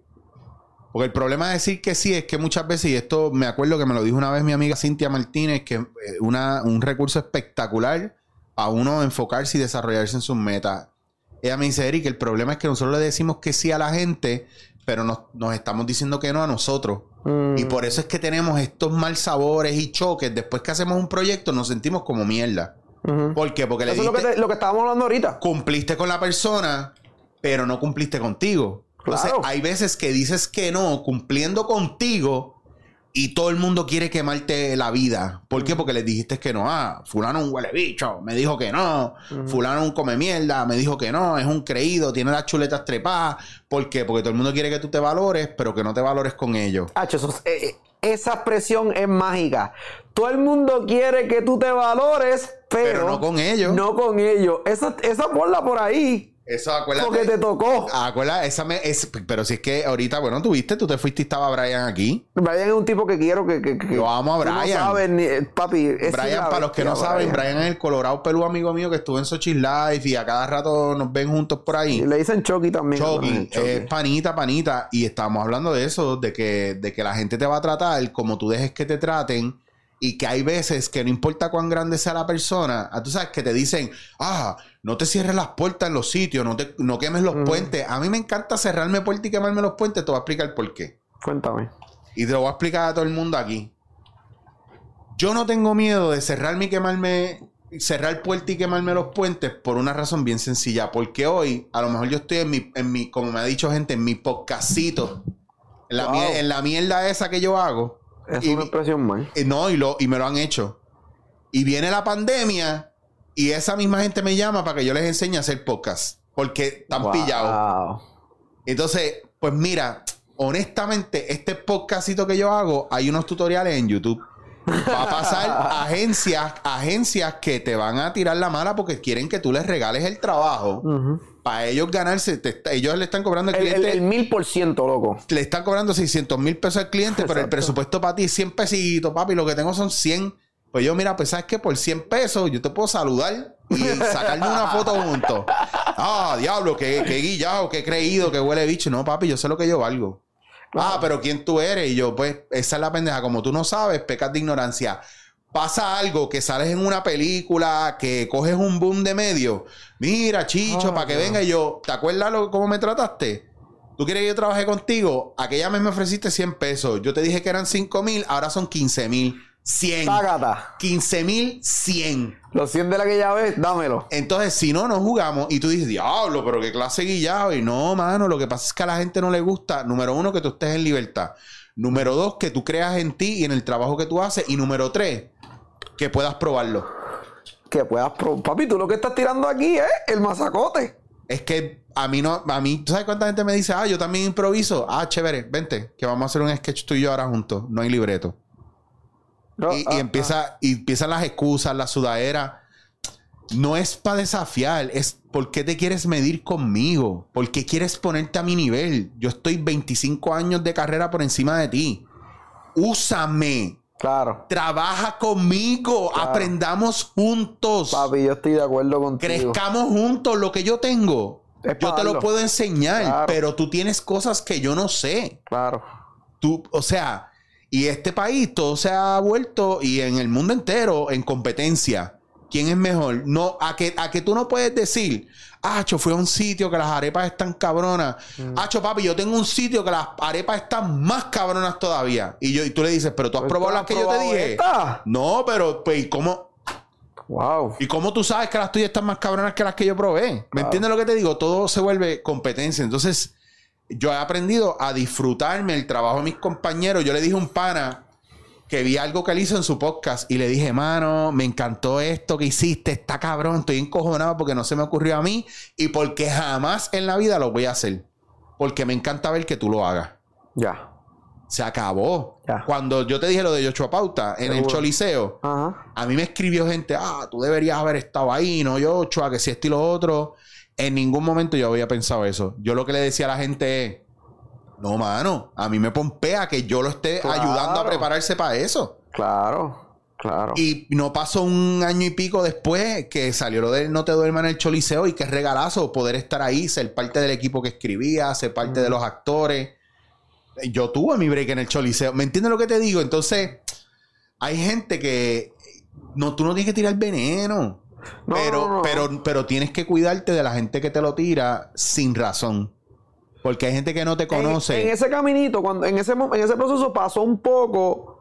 porque el problema de decir que sí es que muchas veces, y esto me acuerdo que me lo dijo una vez mi amiga Cintia Martínez, que es eh, un recurso espectacular a uno enfocarse y desarrollarse en sus metas. Ella me dice, Eric, el problema es que nosotros le decimos que sí a la gente, pero nos, estamos diciendo que no a nosotros. Y por eso es que tenemos estos mal sabores y choques. Después que hacemos un proyecto, nos sentimos como mierda. ¿Por qué? Porque le Eso es lo que estábamos hablando ahorita. Cumpliste con la persona, pero no cumpliste contigo. Entonces, hay veces que dices que no, cumpliendo contigo, y todo el mundo quiere quemarte la vida. ¿Por qué? Porque les dijiste que no. Ah, fulano un huele bicho, me dijo que no. Fulano un come mierda, me dijo que no. Es un creído, tiene las chuletas trepadas. ¿Por qué? Porque todo el mundo quiere que tú te valores, pero que no te valores con ellos. Hacho, eso es- eh, eh, esa expresión es mágica. Todo el mundo quiere que tú te valores, pero, Pero no con ellos. No con ellos. Esa, esa ponla por ahí. Eso, acuérdate. Porque te tocó. Acuérdate, esa me, es, pero si es que ahorita, bueno, tuviste, tú te fuiste y estaba Brian aquí. Brian es un tipo que quiero que. que, que Yo amo a Brian. No sabes ni- eh, papi. es Brian, para los que no saben, Brian es el Colorado Pelú amigo mío que estuvo en Sochi Life y a cada rato nos ven juntos por ahí. Y le dicen Chucky también. Chucky, Chucky. es panita, panita. Y estábamos hablando de eso, de que, de que la gente te va a tratar como tú dejes que te traten. Y que hay veces que no importa cuán grande sea la persona, ah, tú sabes que te dicen, ah, no te cierres las puertas en los sitios, no, te, no quemes los puentes. A mí me encanta cerrarme puertas y quemarme los puentes, te voy a explicar por qué. Cuéntame. Y te lo voy a explicar a todo el mundo aquí. Yo no tengo miedo de cerrarme y quemarme, cerrar puertas y quemarme los puentes por una razón bien sencilla. Porque hoy, a lo mejor yo estoy en mi, en mi como me ha dicho gente, en mi podcastito. En la, Wow. mier- en la mierda esa que yo hago. Es Y- una expresión más. eh, no, y, lo, y me lo han hecho. Y viene la pandemia y esa misma gente me llama para que yo les enseñe a hacer podcast. Porque están Wow. pillados. Entonces, pues mira, honestamente, este podcastito que yo hago, hay unos tutoriales en YouTube. Va a pasar (laughs) agencias, agencias que te van a tirar la mala porque quieren que tú les regales el trabajo. Ujú. Para ellos ganarse, te ellos le están cobrando al cliente, el mil por ciento, loco. le están cobrando 600 mil pesos al cliente, pero el presupuesto para ti es 100 pesitos, papi. Lo que tengo son 100. Pues yo, mira, pues sabes que por 100 pesos yo te puedo saludar y (laughs) sacarme una foto juntos. Ah, diablo, qué, qué guillado, qué creído, qué huele bicho. No, papi, yo sé lo que yo valgo. Ah, pero ¿quién tú eres? Y yo, pues, esa es la pendeja. Como tú no sabes, pecas de ignorancia. Pasa algo, que sales en una película, que coges un boom de medio. Mira, Chicho, Ah, para que no. venga y yo, ¿te acuerdas lo, cómo me trataste? ¿Tú quieres que yo trabaje contigo? Aquella vez me ofreciste 100 pesos. Yo te dije que eran 5 mil, ahora son 15 mil. 100. Págata. 15 mil 100. Los 100 de la que ya ves, dámelo. Entonces, si no, no jugamos. Y tú dices, diablo, pero qué clase guillado. Y no, mano, lo que pasa es que a la gente no le gusta, número uno, que tú estés en libertad. Número dos, que tú creas en ti y en el trabajo que tú haces. Y número tres, que puedas probarlo. Que puedas pro- Papi, tú lo que estás tirando aquí es el masacote. Es que a mí no, a mí, ¿tú sabes cuánta gente me dice, ah, yo también improviso? Ah, chévere, vente, que vamos a hacer un sketch tú y yo ahora juntos. No hay libreto. No, y, y ah, empieza, y empiezan las excusas, la sudadera. No es para desafiar, es por qué te quieres medir conmigo, por qué quieres ponerte a mi nivel. Yo estoy 25 años de carrera por encima de ti. Úsame, ah, Claro. trabaja conmigo, Claro. aprendamos juntos, Papi, yo estoy de acuerdo contigo. crezcamos juntos. Lo que yo tengo, Es yo te lo puedo enseñar, Claro. pero tú tienes cosas que yo no sé. Claro. Tú, o sea, y este país todo se ha vuelto y en el mundo entero en competencia. ¿Quién es mejor? No, a que, a que tú no puedes decir, Acho, fui a un sitio que las arepas están cabronas. Mm. Acho, papi, yo tengo un sitio que las arepas están más cabronas todavía. Y yo, y tú le dices, pero tú has Pues probado las que yo te dije. esta. No, pero, pues, ¿y cómo? Wow. ¿Y cómo tú sabes que las tuyas están más cabronas que las que yo probé? ¿Me Claro. entiendes lo que te digo? Todo se vuelve competencia. Entonces, yo he aprendido a disfrutarme el trabajo de mis compañeros. Yo le dije a un pana que vi algo que él hizo en su podcast y le dije, mano, me encantó esto que hiciste, está cabrón, estoy encojonado porque no se me ocurrió a mí y porque jamás en la vida lo voy a hacer. Porque me encanta ver que tú lo hagas. Ya. Se acabó. Ya. Cuando yo te dije lo de Yochoa Pauta en el. Choliseo, Ajá. a mí me escribió gente, ah, tú deberías haber estado ahí, no yo, Ochoa, que si esto y lo otro. En ningún momento yo había pensado eso. Yo lo que le decía a la gente es, no, mano, a mí me pompea que yo lo esté Claro. ayudando a prepararse para eso. Claro. Claro. Y no pasó un año y pico después que salió lo del No te duermas en el Choliseo y qué regalazo poder estar ahí, ser parte del equipo que escribía, ser parte Mm. de los actores. Yo tuve mi break en el Choliseo. ¿Me entiendes lo que te digo? Entonces, hay gente que no, tú no tienes que tirar veneno. No, pero, no, no. pero, pero tienes que cuidarte de la gente que te lo tira sin razón. Porque hay gente que no te conoce. En, en ese caminito, cuando, en, ese, en ese proceso pasó un poco,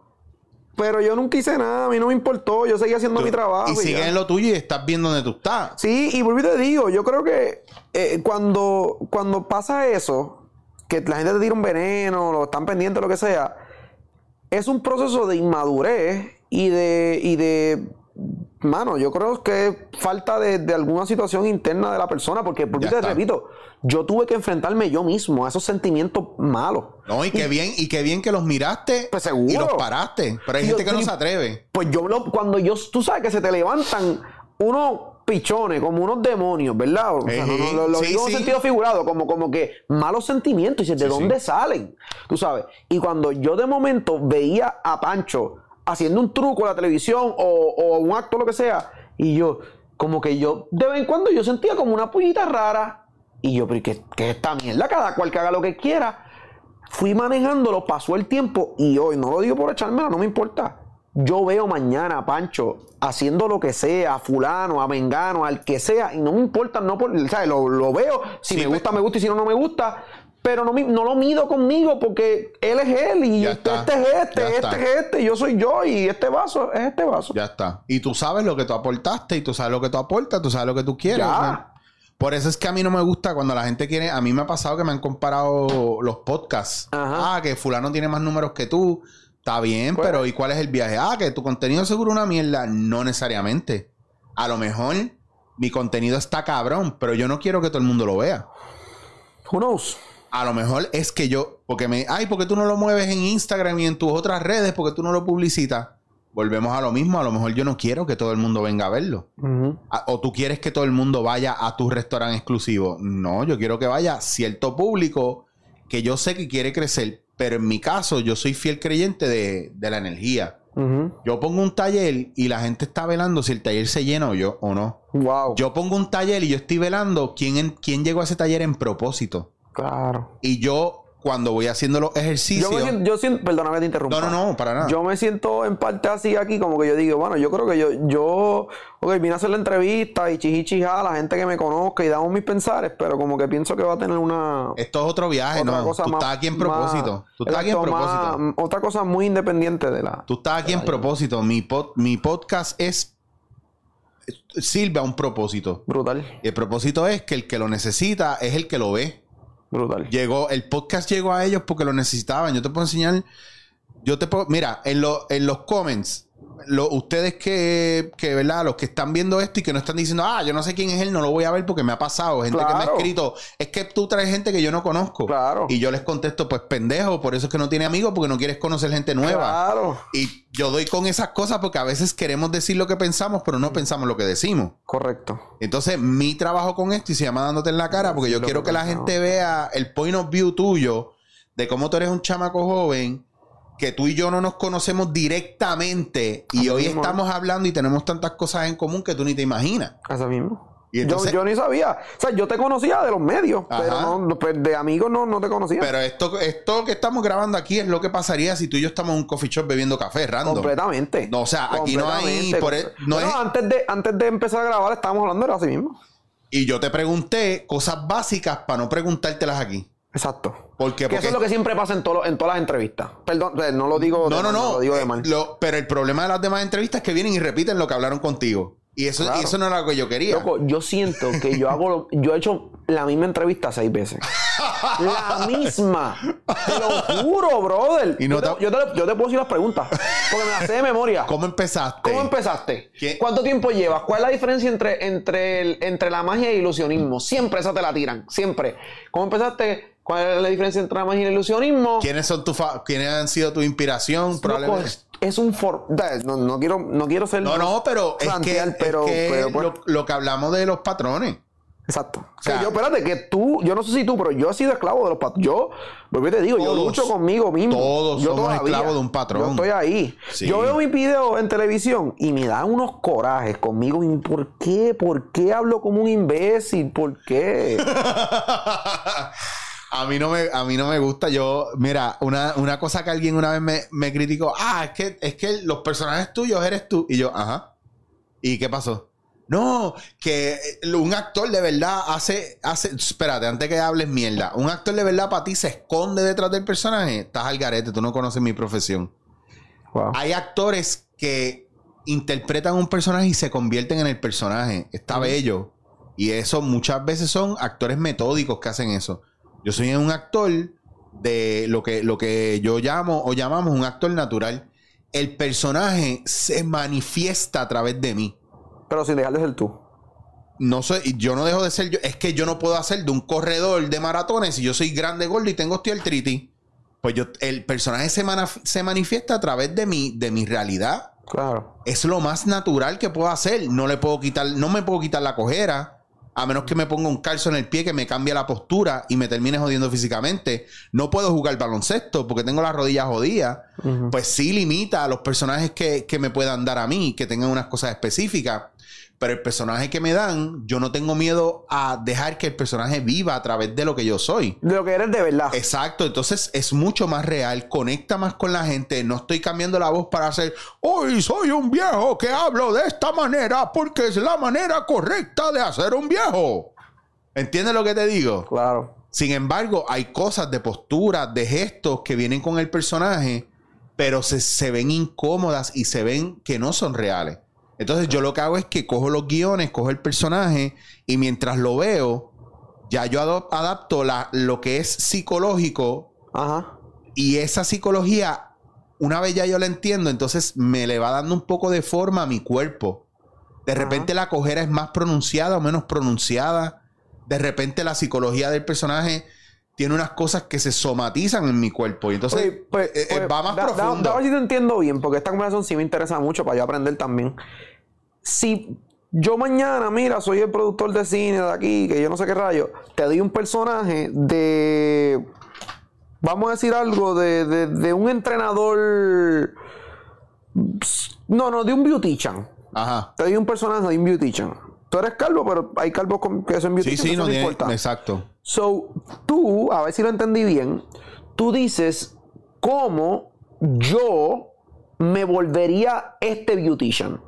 pero yo nunca hice nada, a mí no me importó, yo seguía haciendo mi trabajo. y sigues ya. en lo tuyo y estás bien donde tú estás. Sí, y volví y te digo, yo creo que eh, cuando, cuando pasa eso, que la gente te tira un veneno, lo están pendientes, lo que sea, es un proceso de inmadurez y de, y de mano, yo creo que falta de, de alguna situación interna de la persona, porque, porque te está. repito, yo tuve que enfrentarme yo mismo a esos sentimientos malos. No, y qué bien, y qué bien que los miraste Pues seguro. y los paraste. Pero hay Y gente yo- que no se atreve. Pues yo lo, cuando yo, tú sabes que se te levantan unos pichones, como unos demonios, ¿verdad? O sea, no, no, lo, lo Sí, digo en sí. sentido figurado, como, como que malos sentimientos, y dices, ¿de Sí, dónde salen? Tú sabes. Y cuando yo de momento veía a Pancho haciendo un truco en la televisión o, o un acto, lo que sea, y yo, como que yo, de vez en cuando yo sentía como una pullita rara. Y yo, pero ¿qué, qué es esta mierda? Cada cual que haga lo que quiera fui manejándolo, pasó el tiempo y hoy, no lo digo por echármela, no me importa. Yo veo mañana a Pancho haciendo lo que sea, a fulano, a Mengano, al que sea, y no me importa, no por, ¿sabes? Lo, lo veo, si Sí, me pe- gusta, me gusta, y si no, no me gusta, pero no, no lo mido conmigo porque él es él, y este, este es este, ya este está. es este, yo soy yo, y este vaso es este vaso. Ya está. Y tú sabes lo que tú aportaste y tú sabes lo que tú aportas, tú sabes lo que tú quieres. Por eso es que a mí no me gusta cuando la gente quiere. A mí me ha pasado que me han comparado los podcasts. Ajá. Ah, que Fulano tiene más números que tú. Está bien, Pues- pero ¿y cuál es el viaje? Ah, que tu contenido seguro una mierda. No necesariamente. A lo mejor mi contenido está cabrón, pero yo no quiero que todo el mundo lo vea. Who knows? A lo mejor es que yo, porque me, ay, porque tú no lo mueves en Instagram y en tus otras redes, porque tú no lo publicitas. Volvemos a lo mismo, a lo mejor yo no quiero que todo el mundo venga a verlo. A- O tú quieres que todo el mundo vaya a tu restaurante exclusivo. No, yo quiero que vaya cierto público que yo sé que quiere crecer, pero en mi caso yo soy fiel creyente de, de la energía. Yo pongo un taller y la gente está velando si el taller se llena o yo o no. Wow. Yo pongo un taller y yo estoy velando quién, en- quién llegó a ese taller en propósito. Claro. Y yo, cuando voy haciendo los ejercicios. Yo me siento, yo siento, que te interrumpa. No, no, no, para nada. Yo me siento en parte así aquí, como que yo digo, bueno, yo creo que yo, yo, ok, vine a hacer la entrevista y chichichija a la gente que me conozca y damos mis pensares, pero como que pienso que va a tener una Esto es otro viaje, otra no. cosa Tú más. estás aquí en más- propósito. Tú estás aquí en más- propósito. otra cosa muy independiente de la. Tú estás aquí en propósito. Mi, pod- mi podcast es. Sirve a un propósito. Brutal, Y el propósito es que el que lo necesita es el que lo ve. Brutal. Llegó, el podcast llegó a ellos porque lo necesitaban. Yo te puedo enseñar. Yo te puedo. Mira, en, lo- en los comments, lo- ustedes que, que, ¿verdad? Los que están viendo esto y que no están diciendo, ah, yo no sé quién es él, no lo voy a ver porque me ha pasado. Gente que me ha escrito, es que tú traes gente que yo no conozco. Claro. Y yo les contesto, pues pendejo, por eso es que no tiene amigos, porque no quieres conocer gente nueva. Claro, Y yo doy con esas cosas porque a veces queremos decir lo que pensamos, pero no pensamos lo que decimos. correcto. Entonces, mi trabajo con esto y se llama dándote en la cara porque yo quiero que que la gente vea el point of view tuyo de cómo tú eres un chamaco joven, que tú y yo no nos conocemos directamente y Así hoy mismo. estamos hablando y tenemos tantas cosas en común que tú ni te imaginas. Así mismo. Y entonces- yo, yo ni sabía. O sea, yo te conocía de los medios, Ajá. pero no, pues, de amigos no, no te conocía. Pero esto, esto que estamos grabando aquí es lo que pasaría si tú y yo estamos en un coffee shop bebiendo café random. Completamente. No, o sea, aquí no hay- por e- no Bueno, es- antes, de, antes de empezar a grabar estábamos hablando de así mismo. Y yo te pregunté cosas básicas para no preguntártelas aquí. Exacto. ¿Por qué? Que Porque eso es lo que siempre pasa en, todo en todas las entrevistas. Perdón, eh, no lo digo No, de no, mal, no. lo digo de mal. lo- pero el problema de las demás entrevistas es que vienen y repiten lo que hablaron contigo. Y eso, Claro. y eso no era lo que yo quería. Loco, yo siento que yo hago, lo- yo he hecho la misma entrevista seis veces. la misma. Te lo juro, brother. Y no yo, te, te- yo te- yo te puedo decir las preguntas. Porque me las sé de memoria. ¿Cómo empezaste? ¿Cómo empezaste? ¿Qué? ¿Cuánto tiempo llevas? ¿Cuál es la diferencia entre, entre, el- entre la magia y el ilusionismo? Siempre esa te la tiran, siempre. ¿Cómo empezaste? ¿Cuál es la diferencia entre la magia y el ilusionismo? ¿Quiénes son tu fa- quiénes han sido tu inspiración? Probablemente. es, es un for... No, no quiero, no quiero ser... No, no, pero es que, plantear, es pero, que pero, pues, lo, lo que hablamos de los patrones. Exacto. O sea, sea, yo, espérate, que tú, yo no sé si tú, pero yo he sido esclavo de los patrones. Yo, porque te digo, yo lucho conmigo mismo. todos yo somos esclavos de un patrón. Yo estoy ahí. Sí. Yo veo mis videos en televisión y me dan unos corajes conmigo. ¿Por qué? ¿Por qué hablo como un imbécil? ¿Por qué? (laughs) a mí no me, a mí no me gusta. Yo, mira, una, una cosa que alguien una vez me, me criticó, ah, es que, es que los personajes tuyos eres tú. Y yo, ajá. ¿Y qué pasó? No, que eh, un actor de verdad hace, hace, espérate, antes que hables mierda, un actor de verdad para ti se esconde detrás del personaje. Estás al garete, tú no conoces mi profesión. Wow. Hay actores que interpretan un personaje y se convierten en el personaje. Está bello. Y eso muchas veces son actores metódicos que hacen eso. Yo soy un actor de lo que, lo que yo llamo o llamamos un actor natural. El personaje se manifiesta a través de mí. Pero sin dejar de ser tú. No soy, yo no dejo de ser yo. Es que yo no puedo hacer de un corredor de maratones si yo soy grande, gordo y tengo osteoartritis. Pues yo, el personaje se, se manifiesta a través de mi, de mi realidad. Claro. Es lo más natural que puedo hacer. No le puedo quitar, no me puedo quitar la cojera. A menos que me ponga un calzo en el pie que me cambie la postura y me termine jodiendo físicamente. No puedo jugar baloncesto porque tengo las rodillas jodidas. Pues sí limita a los personajes que, que me puedan dar a mí, que tengan unas cosas específicas. Pero el personaje que me dan, yo no tengo miedo a dejar que el personaje viva a través de lo que yo soy. De lo que eres de verdad. Exacto, entonces es mucho más real, conecta más con la gente, no estoy cambiando la voz para hacer, hoy soy un viejo que hablo de esta manera porque es la manera correcta de hacer un viejo. ¿Entiendes lo que te digo? Claro. Sin embargo, hay cosas de postura, de gestos que vienen con el personaje, pero se, se ven incómodas y se ven que no son reales. Entonces yo lo que hago es que cojo los guiones, cojo el personaje y mientras lo veo, ya yo adapto la- lo que es psicológico Ajá. y esa psicología, una vez ya yo la entiendo, entonces me le va dando un poco de forma a mi cuerpo. De Ajá. repente la cojera es más pronunciada o menos pronunciada. De repente la psicología del personaje tiene unas cosas que se somatizan en mi cuerpo. Y entonces Oye, pues, eh, eh, pues, va más da- da- profundo. da a ver si te entiendo bien, porque esta conversación sí me interesa mucho para yo aprender también. Si yo mañana, mira, soy el productor de cine de aquí, que yo no sé qué rayo, te doy un personaje de. Vamos a decir algo, de, de- de un entrenador. No, no, de un beautician. Ajá. Te doy un personaje de un beautician. Tú eres calvo, pero hay calvos con- que son Sí, beautician. sí, eso no no tiene. importa. Exacto. So, tú, a ver si lo entendí bien, tú dices cómo yo me volvería este beautician.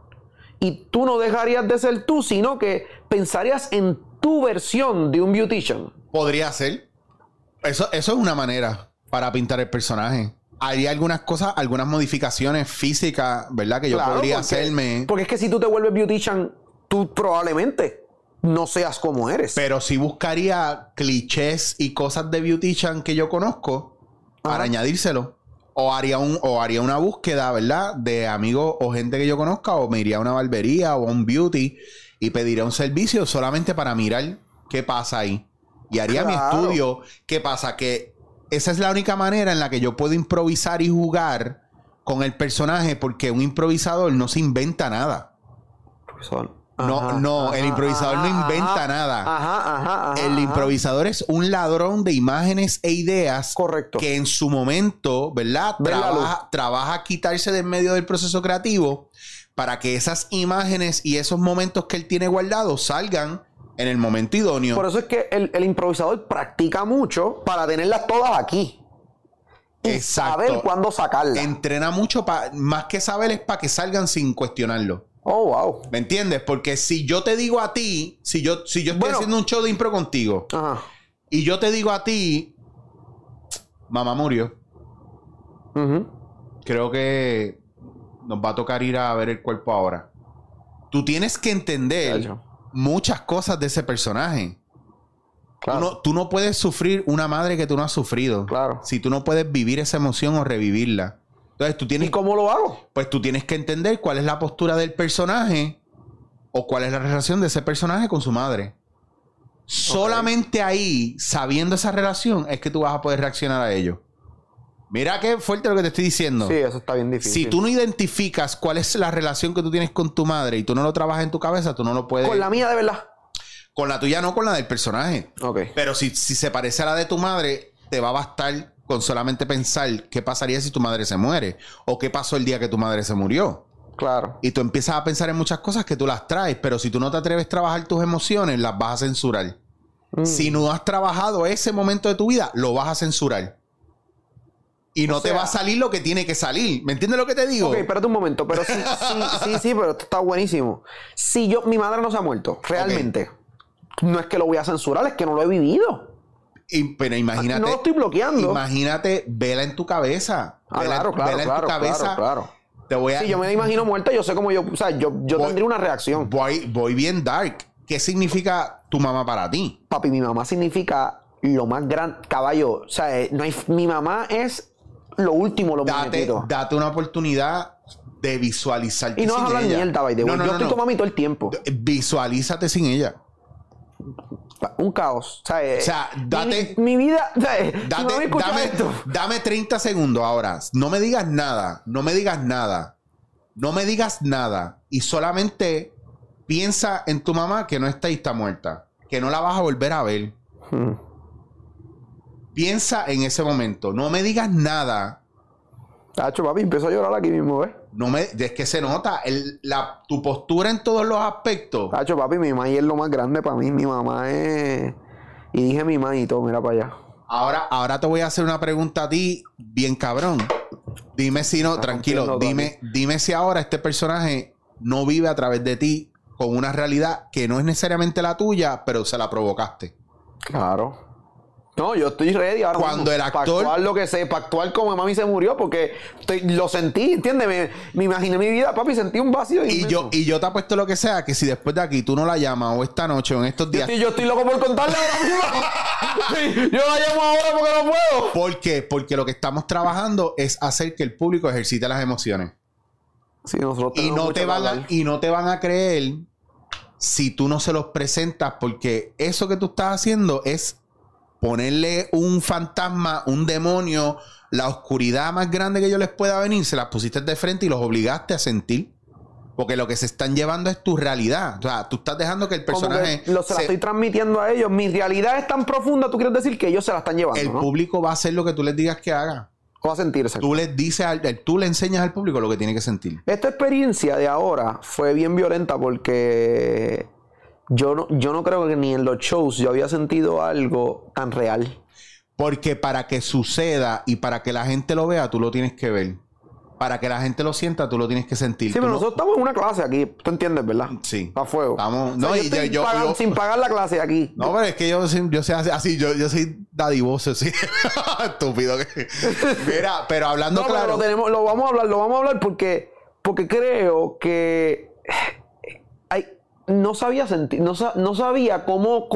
Y tú no dejarías de ser tú, sino que pensarías en tu versión de un beautician. Podría ser. Eso, eso es una manera para pintar el personaje. Hay algunas cosas, algunas modificaciones físicas, ¿verdad? Que yo Claro, podría porque- hacerme. Porque es que si tú te vuelves beautician, tú probablemente no seas como eres. Pero sí buscaría clichés y cosas de beautician que yo conozco para añadírselo. O haría, un, o haría una búsqueda, ¿verdad? De amigos o gente que yo conozca. O me iría a una barbería o a un beauty y pediría un servicio solamente para mirar qué pasa ahí. Y haría mi estudio. ¿Qué pasa? Que esa es la única manera en la que yo puedo improvisar y jugar con el personaje porque un improvisador no se inventa nada. Son- No, Ajá, no, el ajá, improvisador no inventa ajá, nada. Ajá, ajá, ajá, El improvisador es un ladrón de imágenes e ideas Correcto. que en su momento, ¿verdad? Trabaja, trabaja a quitarse de en medio del proceso creativo para que esas imágenes y esos momentos que él tiene guardados salgan en el momento idóneo. Por eso es que el, el improvisador practica mucho para tenerlas todas aquí. Y Exacto. saber cuándo sacarlas. Entrena mucho, pa- más que saber es para que salgan sin cuestionarlo. Oh, wow. ¿Me entiendes? Porque si yo te digo a ti, si yo, si yo estoy Bueno. haciendo un show de impro contigo Ajá. y yo te digo a ti, mamá murió. Creo que nos va a tocar ir a ver el cuerpo ahora. Tú tienes que entender muchas cosas de ese personaje. Claro. Tú, no, tú no puedes sufrir una madre que tú no has sufrido. Claro. Si tú no puedes vivir esa emoción o revivirla. Entonces tú ¿Y tienes, cómo lo hago? pues tú tienes que entender cuál es la postura del personaje o cuál es la relación de ese personaje con su madre. Solamente ahí, sabiendo esa relación, es que tú vas a poder reaccionar a ello. Mira qué fuerte lo que te estoy diciendo. Sí, eso está bien difícil. Si tú no identificas cuál es la relación que tú tienes con tu madre y tú no lo trabajas en tu cabeza, tú no lo puedes. Con la mía, de verdad. Con la tuya, no con la del personaje. Ok. Pero si, si se parece a la de tu madre, te va a bastar con solamente pensar qué pasaría si tu madre se muere o qué pasó el día que tu madre se murió. Claro. Y tú empiezas a pensar en muchas cosas que tú las traes, pero si tú no te atreves a trabajar tus emociones, las vas a censurar. Mm. Si no has trabajado ese momento de tu vida, lo vas a censurar. Y no te sea- va a salir lo que tiene que salir. ¿Me entiendes lo que te digo? Ok, espérate un momento. Pero sí, sí, sí, sí, pero esto está buenísimo. Si yo, mi madre no se ha muerto, realmente. No es que lo voy a censurar, es que no lo he vivido. Pero imagínate. No lo estoy bloqueando. Imagínate, vela en tu cabeza. Ah, Vela- claro, claro, vela en claro, tu cabeza. claro, claro. Te voy a. Si yo me la imagino muerta, yo sé cómo yo, o sea, yo, yo Voy- tendría una reacción. voy, voy bien dark. ¿Qué significa tu mamá para ti? Papi, mi mamá significa lo más grande, caballo, o sea, eh, no hay, mi mamá es lo último, lo Date, muñequito. date una oportunidad de visualizarte Y no vas a hablar mierda, by the way. No, no, Yo no, estoy con mami todo el tiempo. Visualízate sin ella. Un caos. O sea, eh, O sea, date- Mi, mi vida. eh, si Date- dame, esto. dame 30 segundos ahora. No me digas nada. No me digas nada. No me digas nada. Y solamente piensa en tu mamá que no está y está muerta. Que no la vas a volver a ver. Hmm. Piensa en ese momento. No me digas nada. Tacho, papi, empezó a llorar aquí mismo, ¿ves? No me, es que se nota el- la, tu postura en todos los aspectos. Tacho, papi, mi mamá es lo más grande para mí. Mi mamá es. Y dije mi mamá y todo, mira para allá. Ahora, ahora te voy a hacer una pregunta a ti, bien cabrón. Dime si no, Está tranquilo, dime, dime si ahora este personaje no vive a través de ti con una realidad que no es necesariamente la tuya, pero se la provocaste. Claro. No, yo estoy ready ahora. Cuando el actor- Para actuar lo que sé, para actuar como mami se murió, porque estoy- lo sentí, ¿entiendes? Me, me imaginé mi vida, papi, sentí un vacío. Y yo, y yo te apuesto lo que sea, que si después de aquí tú no la llamas o esta noche o en estos Yo días. estoy, yo estoy loco por contarle ahora mismo. (laughs) Sí, yo la llamo ahora porque no puedo. ¿Por qué? Porque lo que estamos trabajando es hacer que el público ejercite las emociones. Sí, nosotros y no te van a, y no te van a creer si tú no se los presentas porque eso que tú estás haciendo es ponerle un fantasma, un demonio, la oscuridad más grande que yo les pueda venir, se las pusiste de frente y los obligaste a sentir. Porque lo que se están llevando es tu realidad. O sea, tú estás dejando que el personaje. que lo, se la se- estoy transmitiendo a ellos. Mi realidad es tan profunda, tú quieres decir que ellos se la están llevando, el ¿no? público va a hacer lo que tú les digas que haga. O va a sentirse. Tú les dices, al- tú le enseñas al público lo que tiene que sentir. Esta experiencia de ahora fue bien violenta porque yo no, yo no creo que ni en los shows yo había sentido algo tan real. Porque para que suceda y para que la gente lo vea, tú lo tienes que ver. Para que la gente lo sienta, tú lo tienes que sentir. Sí, Tú pero no- nosotros estamos en una clase aquí, tú entiendes, ¿verdad? Sí. A fuego. Estamos- O sea, no, yo estoy yo- sin pagar la clase aquí. No, pero es que yo, soy- yo sé así, yo, yo soy dadivoso, sí. (laughs) Estúpido. que- Mira, pero hablando No, pero claro. lo tenemos, lo vamos a hablar, lo vamos a hablar porque, porque creo que no sabía sentir, no, sa- no sabía cómo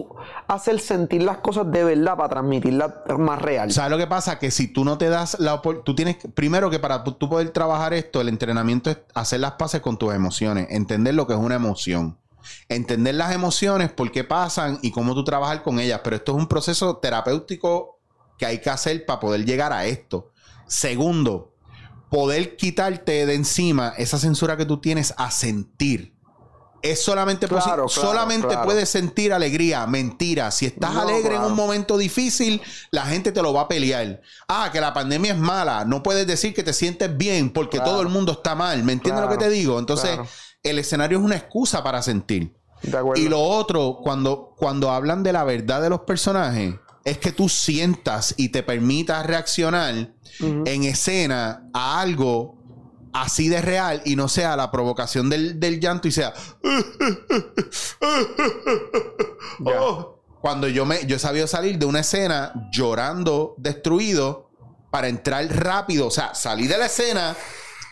hacer sentir las cosas de verdad para transmitirlas más real. ¿Sabes lo que pasa? Que si tú no te das la oportunidad, tú tienes primero que para tú poder trabajar esto, el entrenamiento es hacer las paces con tus emociones, entender lo que es una emoción, entender las emociones, por qué pasan y cómo tú trabajar con ellas. Pero esto es un proceso terapéutico que hay que hacer para poder llegar a esto. Segundo, poder quitarte de encima esa censura que tú tienes a sentir. Es solamente Claro, solamente claro. puedes sentir alegría. Mentira. Si estás No, alegre en un momento difícil, la gente te lo va a pelear. Ah, que la pandemia es mala. No puedes decir que te sientes bien porque todo el mundo está mal. ¿Me entiendes lo que te digo? Entonces, el escenario es una excusa para sentir. De. Y lo otro, cuando, cuando hablan de la verdad de los personajes, es que tú sientas y te permitas reaccionar en escena a algo así de real y no sea la provocación del, del llanto y sea. (laughs) Oh. Cuando yo me yo he sabido salir de una escena llorando, destruido, para entrar rápido. O sea, salí de la escena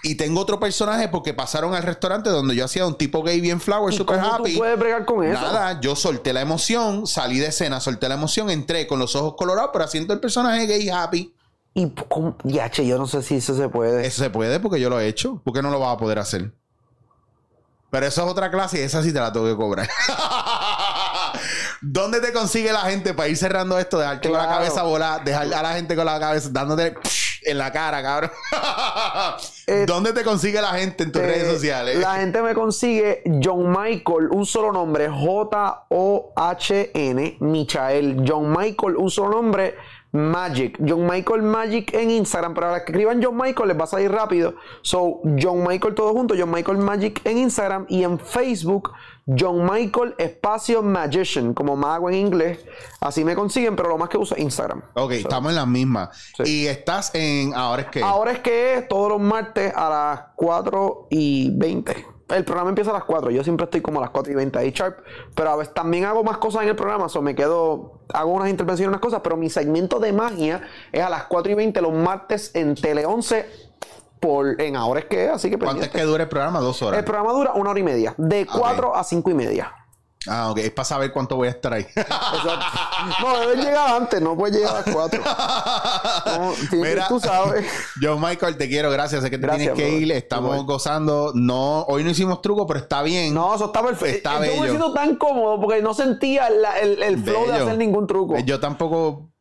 y tengo otro personaje porque pasaron al restaurante donde yo hacía un tipo gay bien flower, ¿Y super happy. tú puedes bregar con eso? Nada, yo solté la emoción, salí de escena, solté la emoción, entré con los ojos colorados, pero haciendo el personaje gay happy. Y cómo- ya, che, yo no sé si eso se puede. Eso se puede porque yo lo he hecho. ¿Por qué no lo vas a poder hacer? Pero eso es otra clase y esa sí te la tengo que cobrar. (laughs) ¿Dónde te consigue la gente para ir cerrando esto? Dejarte con la cabeza volar, dejar a la gente con la cabeza dándote en la cara, cabrón. (laughs) Eh, ¿Dónde te consigue la gente en tus Eh, redes sociales? La gente me consigue John Michael, un solo nombre, J-O-H-N, Michael. John Michael, un solo nombre, Magic. John Michael Magic en Instagram. Para los que escriban John Michael les va a salir rápido. So, John Michael todo junto, John Michael Magic en Instagram y en Facebook, John Michael Espacio Magician, como mago en inglés. Así me consiguen, pero lo más que uso es Instagram. ok, estamos en las mismas. Sí. Y estás en. Ahora es que. Ahora es que es todos los martes a las 4 y 20. El programa empieza a las 4. Yo siempre estoy como a las 4 y 20 ahí sharp. Pero a veces también hago más cosas en el programa. O me quedo. Hago unas intervenciones, unas cosas. Pero mi segmento de magia es a las 4 y 20 los martes en Tele 11. Por, en ahora es que. Así que ¿Cuánto es que dura el programa? Dos horas. El programa dura una hora y media. De 4 a 5 y media. Ah, ok. Es para saber cuánto voy a estar ahí. Exacto. No, debes llegar antes, no puedes llegar a las 4. (laughs) No, tienes- Mira, tú sabes. (laughs) Yo, Michael, te quiero. Gracias. Sé que te Gracias, tienes que brother. ir. Estamos Igual. gozando. No, hoy no hicimos truco, pero está bien. No, eso está perfecto. Está Yo me bello. siento tan cómodo porque no sentía la- el, el flow de hacer ningún truco. Eh, Yo tampoco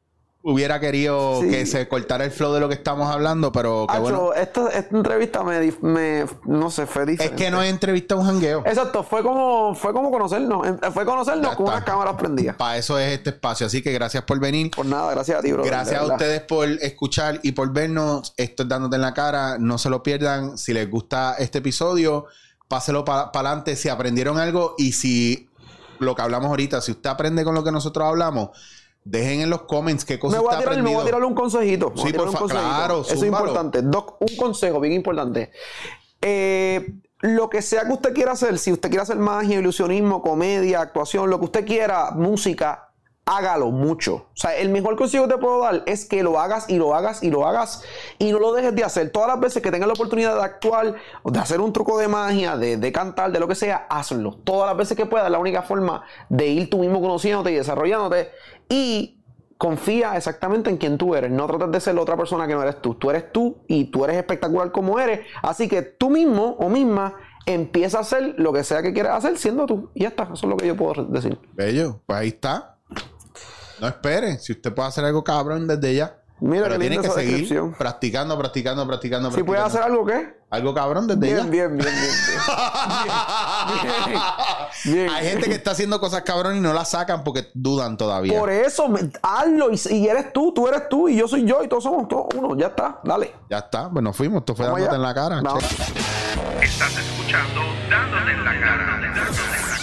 hubiera querido Sí. que se cortara el flow de lo que estamos hablando, pero Acho, bueno. esta, esta entrevista me, me- no sé, fue Es diferente. que no es entrevista, es un jangueo. Exacto, fue como, fue como conocernos. Fue conocernos con unas cámaras prendidas. Para eso es este espacio. Así que gracias por venir. Por nada, gracias a ti, bro. Gracias a ustedes por escuchar y por vernos. Esto es dándote en la cara. No se lo pierdan. Si les gusta este episodio, páselo para adelante. Si aprendieron algo y si lo que hablamos ahorita, si usted aprende con lo que nosotros hablamos, dejen en los comments qué cosas Me voy, a tirar, me voy a tirar un consejito. Sí, por un fa- consejito. claro, Eso es importante. Doc, un consejo bien importante. Eh, lo que sea que usted quiera hacer, si usted quiere hacer magia, ilusionismo, comedia, actuación, lo que usted quiera, música, hágalo mucho. O sea, el mejor consejo que te puedo dar es que lo hagas y lo hagas y lo hagas y no lo dejes de hacer. Todas las veces que tengas la oportunidad de actuar, de hacer un truco de magia, de, de cantar, de lo que sea, hazlo. Todas las veces que puedas, la única forma de ir tú mismo conociéndote y desarrollándote. Y confía exactamente en quien tú eres. No trates de ser la otra persona que no eres tú. Tú eres tú y tú eres espectacular como eres. Así que tú mismo o misma empieza a hacer lo que sea que quieras hacer siendo tú. Y ya está. Eso es lo que yo puedo decir. Bello, pues ahí está. No espere. Si usted puede hacer algo cabrón desde ya. Mira pero tiene que seguir descripción. practicando, practicando, practicando, Si puedes hacer practicando. algo, ¿qué? Algo cabrón desde ya. Bien, bien, bien, bien. bien. (laughs) Bien. Hay gente que está haciendo cosas cabrón y no las sacan porque dudan todavía. Por eso, hazlo y, y eres tú, tú eres tú y yo soy yo y todos somos todos uno. Ya está, dale. Ya está, pues nos fuimos. Esto fue dándote allá. en la cara. Estás escuchando Dándote en la cara. Dándote en la cara.